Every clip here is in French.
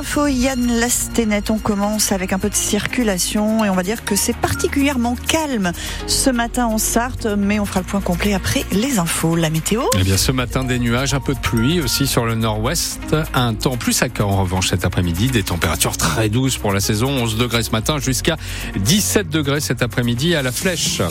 infos, Yann Lastenet. On commence avec un peu de circulation et on va dire que c'est particulièrement calme ce matin en Sarthe, mais on fera le point complet après les infos. La météo Eh bien, ce matin, des nuages, un peu de pluie aussi sur le nord-ouest. Un temps plus accueillant en revanche cet après-midi. Des températures très douces pour la saison. 11 degrés ce matin jusqu'à 17 degrés cet après-midi à la flèche.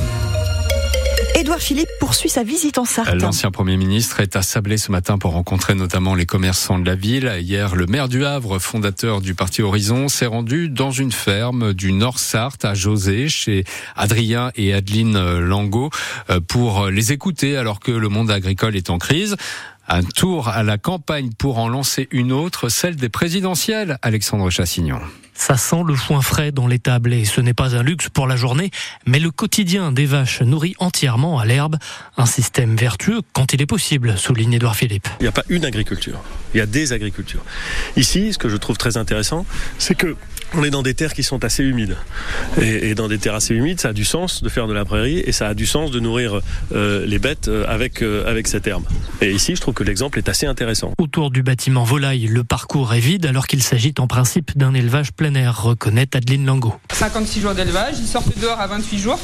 Édouard Philippe poursuit sa visite en Sarthe. L'ancien Premier ministre est à Sablé ce matin pour rencontrer notamment les commerçants de la ville. Hier, le maire du Havre, fondateur du parti Horizon, s'est rendu dans une ferme du Nord-Sarthe à José, chez Adrien et Adeline Langot, euh, pour les écouter alors que le monde agricole est en crise. Un tour à la campagne pour en lancer une autre, celle des présidentielles, Alexandre Chassignon. Ça sent le foin frais dans l'étable et ce n'est pas un luxe pour la journée, mais le quotidien des vaches nourries entièrement à l'herbe. Un système vertueux quand il est possible, souligne Edouard Philippe. Il n'y a pas une agriculture, il y a des agricultures. Ici, ce que je trouve très intéressant, c'est que on est dans des terres qui sont assez humides. Et, et, dans des terres assez humides, ça a du sens de faire de la prairie et ça a du sens de nourrir euh, les bêtes avec, euh, avec cette herbe. Et ici, je trouve que l'exemple est assez intéressant. Autour du bâtiment volaille, le parcours est vide alors qu'il s'agit en principe d'un élevage plein air, reconnaît Adeline Lango. 56 jours d'élevage, ils sortent dehors à 28 jours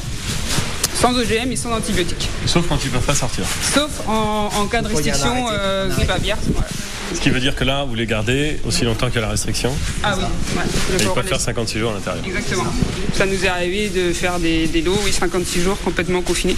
sans OGM et sans antibiotiques. Sauf quand ils ne peuvent pas sortir. Sauf en, en cas de restriction euh, grippe aviaire. Voilà. Ce qui veut dire que là, vous les gardez aussi longtemps qu'il y a la restriction. Ah oui. Ouais. Et ils peuvent faire 56 jours à l'intérieur. Exactement. Ça nous est arrivé de faire des, des lots, oui, 56 jours complètement confinés.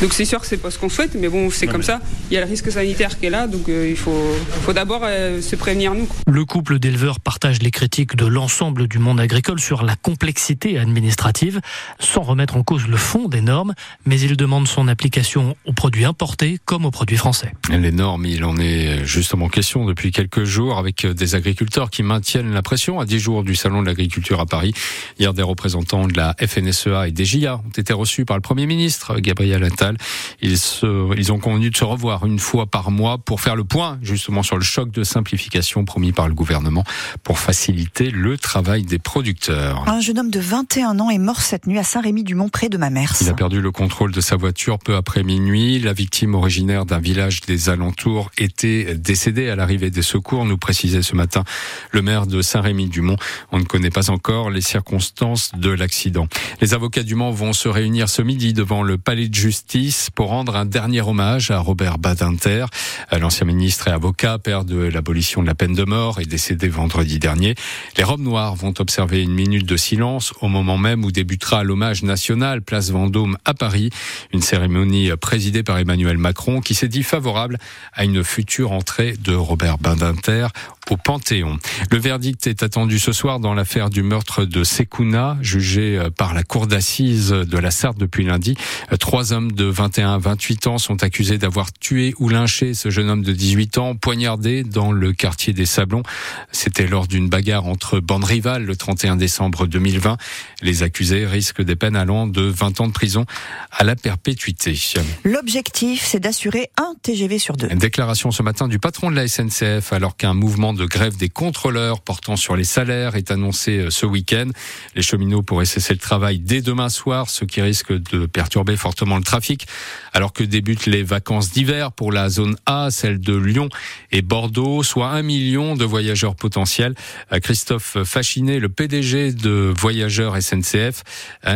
Donc c'est sûr que c'est pas ce qu'on souhaite, mais bon, c'est comme mais... ça. Il y a le risque sanitaire qui est là, donc euh, il faut, faut d'abord euh, se prévenir nous. Le couple d'éleveurs partage les critiques de l'ensemble du monde agricole sur la complexité administrative, sans remettre en cause le fond des normes, mais il demande son application aux produits importés comme aux produits français. Les normes, il en est justement question depuis quelques jours avec des agriculteurs qui maintiennent la pression à 10 jours du salon de l'agriculture à Paris. Hier, des représentants de la FNSEA et des JA ont été reçus par le Premier ministre Gabriel Attal. Ils, se, ils ont convenu de se revoir une fois par mois pour faire le point justement sur le choc de simplification promis par le gouvernement pour faciliter le travail des producteurs. Un jeune homme de 21 ans est mort cette nuit à Saint-Rémy-du-Mont près de Mamers. Il a perdu le contrôle de sa voiture peu après minuit. La victime originaire d'un village des alentours était décédée à l'arrivée des secours, nous précisait ce matin le maire de Saint-Rémy-du-Mont. On ne connaît pas encore les circonstances de l'accident. Les avocats du Mans vont se réunir ce midi devant le palais de justice pour rendre un dernier hommage à Robert Badinter. L'ancien ministre et avocat, père de l'abolition de la peine de mort, est décédé vendredi dernier. Les robes noires vont observer une minute de silence au moment même où débutera l'hommage national place Vendôme à Paris. Une cérémonie présidée par Emmanuel Macron qui s'est dit favorable à une future entrée de Robert Badinter au Panthéon. Le verdict est attendu ce soir dans l'affaire du meurtre de Sekouna, jugé par la cour d'assises de la Sarthe depuis lundi. Trois hommes de 21 à 28 ans sont accusés d'avoir tué ou lynché ce jeune homme de 18 ans, poignardé dans le quartier des Sablons. C'était lors d'une bagarre entre bandes rivales le 31 décembre 2020. Les accusés risquent des peines allant de 20 ans de prison à la perpétuité. L'objectif, c'est d'assurer un TGV sur deux. Une déclaration ce matin du patron de la SNCF alors qu'un mouvement de grève des contrôleurs portant sur les salaires est annoncé ce week-end. Les cheminots pourraient cesser le travail dès demain soir, ce qui risque de perturber fortement le trafic alors que débutent les vacances d'hiver pour la zone A, celle de Lyon et Bordeaux, soit un million de voyageurs potentiels. Christophe Fachinet, le PDG de Voyageurs SNCF,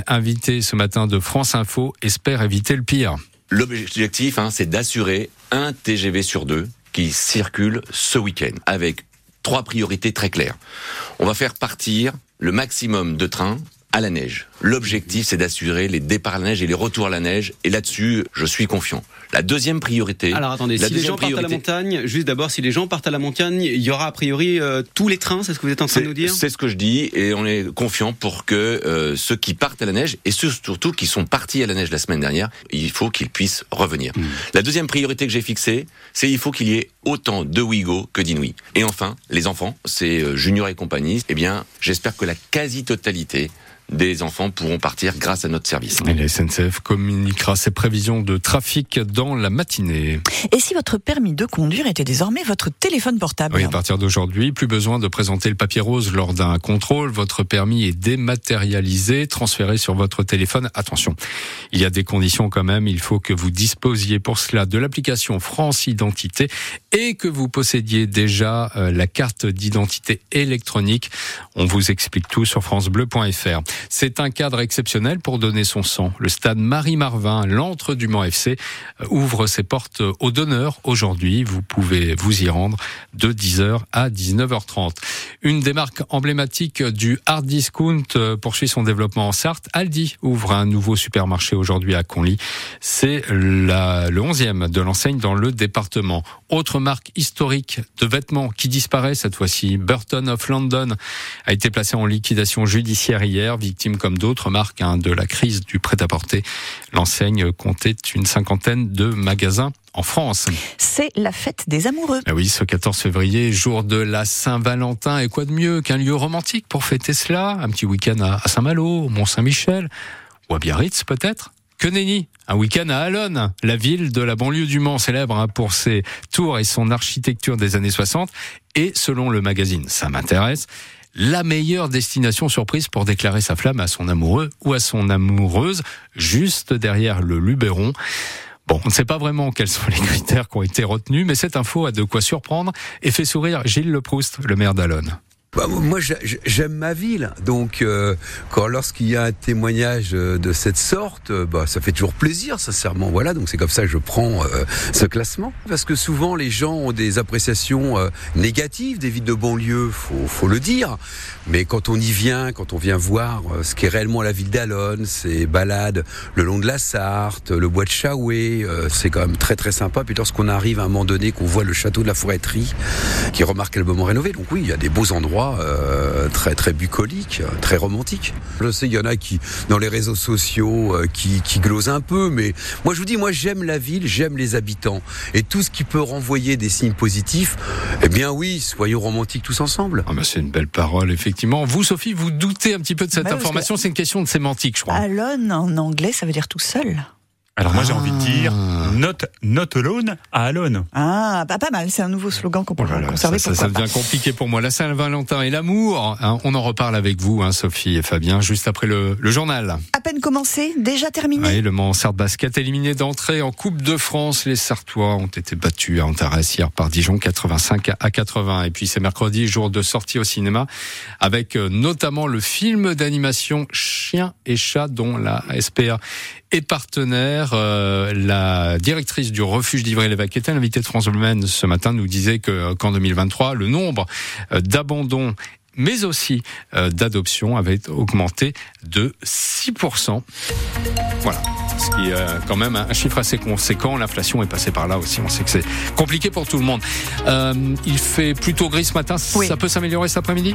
invité ce matin de France Info, espère éviter le pire. L'objectif, hein, c'est d'assurer un TGV sur deux qui circule ce week-end avec trois priorités très claires. On va faire partir le maximum de trains à la neige. L'objectif, c'est d'assurer les départs à la neige et les retours à la neige. Et là-dessus, je suis confiant. La deuxième priorité. Alors attendez, si les gens priorité, partent à la montagne, juste d'abord, si les gens partent à la montagne, il y aura a priori euh, tous les trains, c'est ce que vous êtes en train de nous dire C'est ce que je dis, et on est confiant pour que euh, ceux qui partent à la neige, et ceux surtout qui sont partis à la neige la semaine dernière, il faut qu'ils puissent revenir. Mmh. La deuxième priorité que j'ai fixée, c'est il faut qu'il y ait autant de Ouigo que d'Inouï. Et enfin, les enfants, c'est euh, Junior et compagnie, eh bien, j'espère que la quasi-totalité des enfants pourront partir grâce à notre service. Et la SNCF communiquera ses prévisions de trafic dans la matinée. Et si votre permis de conduire était désormais votre téléphone portable Oui, à partir d'aujourd'hui, plus besoin de présenter le papier rose lors d'un contrôle. Votre permis est dématérialisé, transféré sur votre téléphone. Attention, il y a des conditions quand même. Il faut que vous disposiez pour cela de l'application France Identité et que vous possédiez déjà euh, la carte d'identité électronique. On vous explique tout sur francebleu.fr. C'est un cadre exceptionnel pour donner son sang. Le stade Marie-Marvin, l'antre du Mans FC, euh, ouvre ses portes aux donneurs aujourd'hui. Vous pouvez vous y rendre de 10h à 19h30. Une des marques emblématiques du hard discount euh, poursuit son développement en Sarthe. Aldi ouvre un nouveau supermarché aujourd'hui à Conly. C'est le 11e de l'enseigne dans le département. Autre marque historique de vêtements qui disparaît cette fois-ci, Burton of London a été placé en liquidation judiciaire hier, victime comme d'autres marques hein, de la crise du prêt-à-porter. L'enseigne comptait une cinquantaine de magasins en France. C'est la fête des amoureux. Ah oui, ce 14 février, jour de la Saint-Valentin. Et quoi de mieux qu'un lieu romantique pour fêter cela? Un petit week-end à Saint-Malo, Mont-Saint-Michel, ou à Biarritz peut-être? Que nenni un week-end à Alonne, la ville de la banlieue du Mans, célèbre hein, pour ses tours et son architecture des années 60. Et selon le magazine Ça m'intéresse, la meilleure destination surprise pour déclarer sa flamme à son amoureux ou à son amoureuse, juste derrière le Luberon. Bon, on ne sait pas vraiment quels sont les critères qui ont été retenus, mais cette info a de quoi surprendre et fait sourire Gilles Leproust, le maire d'Alonne. Bah, moi, j'aime ma ville, donc euh, quand lorsqu'il y a un témoignage euh, de cette sorte, euh, bah, ça fait toujours plaisir, sincèrement. Voilà, donc c'est comme ça que je prends ce classement, parce que souvent les gens ont des appréciations négatives des villes de banlieue, faut, faut le dire. Mais quand on y vient, quand on vient voir ce qu'est réellement la ville d'Alonne, ces balades le long de la Sarthe, le bois de Chaoué, c'est quand même très très sympa. Puis lorsqu'on arrive à un moment donné, qu'on voit le château de la Forêterie, qui est remarquablement rénové, donc oui, il y a des beaux endroits euh, très très bucolique, très romantique. Je sais, il y en a qui dans les réseaux sociaux euh, qui, qui glosent un peu, mais moi je vous dis, moi j'aime la ville, j'aime les habitants et tout ce qui peut renvoyer des signes positifs. Eh bien oui, soyons romantiques tous ensemble. Ah c'est une belle parole, effectivement. Vous, Sophie, vous doutez un petit peu de cette bah information. C'est une question de sémantique, je crois. Alone en anglais, ça veut dire tout seul. Alors moi j'ai envie de dire ah. not, not alone à Alone. Ah, bah, pas mal, c'est un nouveau slogan qu'on peut oh conserver. Ça, ça, devient compliqué pour moi. La Saint-Valentin et l'amour, hein, on en reparle avec vous, hein, Sophie et Fabien, juste après le, le journal. À peine commencé, déjà terminé. Oui, le Mans Sartre Basket éliminé d'entrée en Coupe de France. Les Sartois ont été battus à Antares hier par Dijon 85 à 80. Et puis c'est mercredi, jour de sortie au cinéma, avec euh, notamment le film d'animation Chien et Chat dont la SPA est partenaire. Euh, la directrice du refuge d'Ivry-l'Évêque, était l'invitée de France Bleu ce matin, nous disait que qu'en 2023, le nombre euh, d'abandons mais aussi euh, d'adoptions avait augmenté de 6%. Voilà ce qui est quand même un chiffre assez conséquent. L'inflation est passée par là aussi. On sait que c'est compliqué pour tout le monde. il fait plutôt gris ce matin. Ça peut s'améliorer cet après-midi?